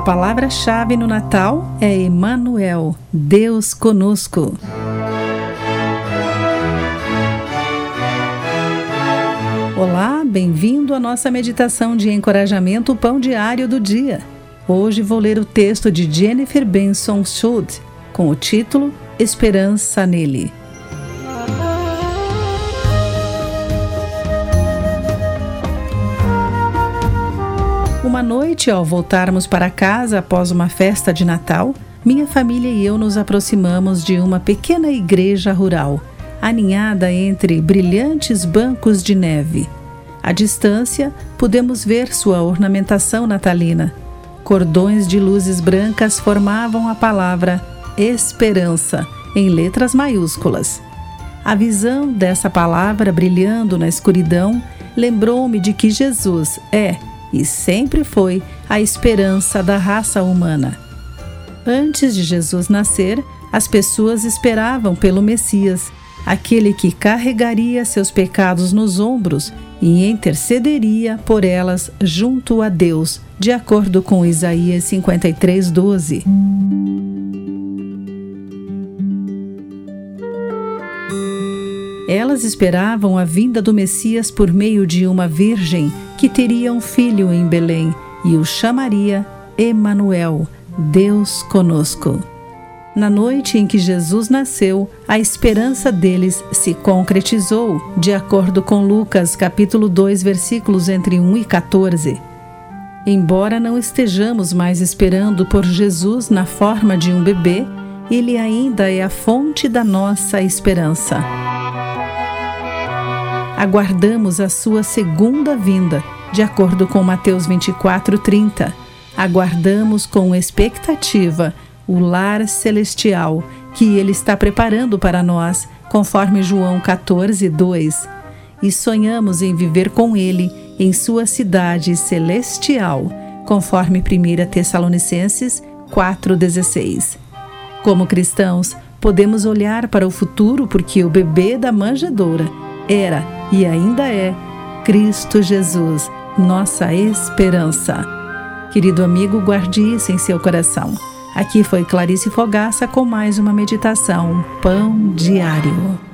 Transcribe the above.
A palavra-chave no Natal é Emmanuel, Deus conosco. Olá, bem-vindo à nossa meditação de encorajamento Pão Diário do Dia. Hoje vou ler o texto de Jennifer Benson Schultz com o título Esperança nele. Uma noite, ao voltarmos para casa após uma festa de Natal, minha família e eu nos aproximamos de uma pequena igreja rural, aninhada entre brilhantes bancos de neve. À distância, podemos ver sua ornamentação natalina. Cordões de luzes brancas formavam a palavra esperança em letras maiúsculas. A visão dessa palavra brilhando na escuridão lembrou-me de que Jesus é e sempre foi a esperança da raça humana. Antes de Jesus nascer, as pessoas esperavam pelo Messias, aquele que carregaria seus pecados nos ombros e intercederia por elas junto a Deus, de acordo com Isaías 53:12. Elas esperavam a vinda do Messias por meio de uma virgem que teria um filho em Belém e o chamaria Emanuel, Deus conosco. Na noite em que Jesus nasceu, a esperança deles se concretizou, de acordo com Lucas, capítulo 2, versículos entre 1 e 14. Embora não estejamos mais esperando por Jesus na forma de um bebê, ele ainda é a fonte da nossa esperança aguardamos a sua segunda vinda, de acordo com Mateus 24:30. Aguardamos com expectativa o lar celestial que ele está preparando para nós, conforme João 14:2. E sonhamos em viver com ele em sua cidade celestial, conforme 1 Tessalonicenses 4:16. Como cristãos, podemos olhar para o futuro porque o bebê da manjedoura era e ainda é Cristo Jesus, nossa esperança. Querido amigo, guarde isso em seu coração. Aqui foi Clarice Fogaça com mais uma meditação Pão Diário.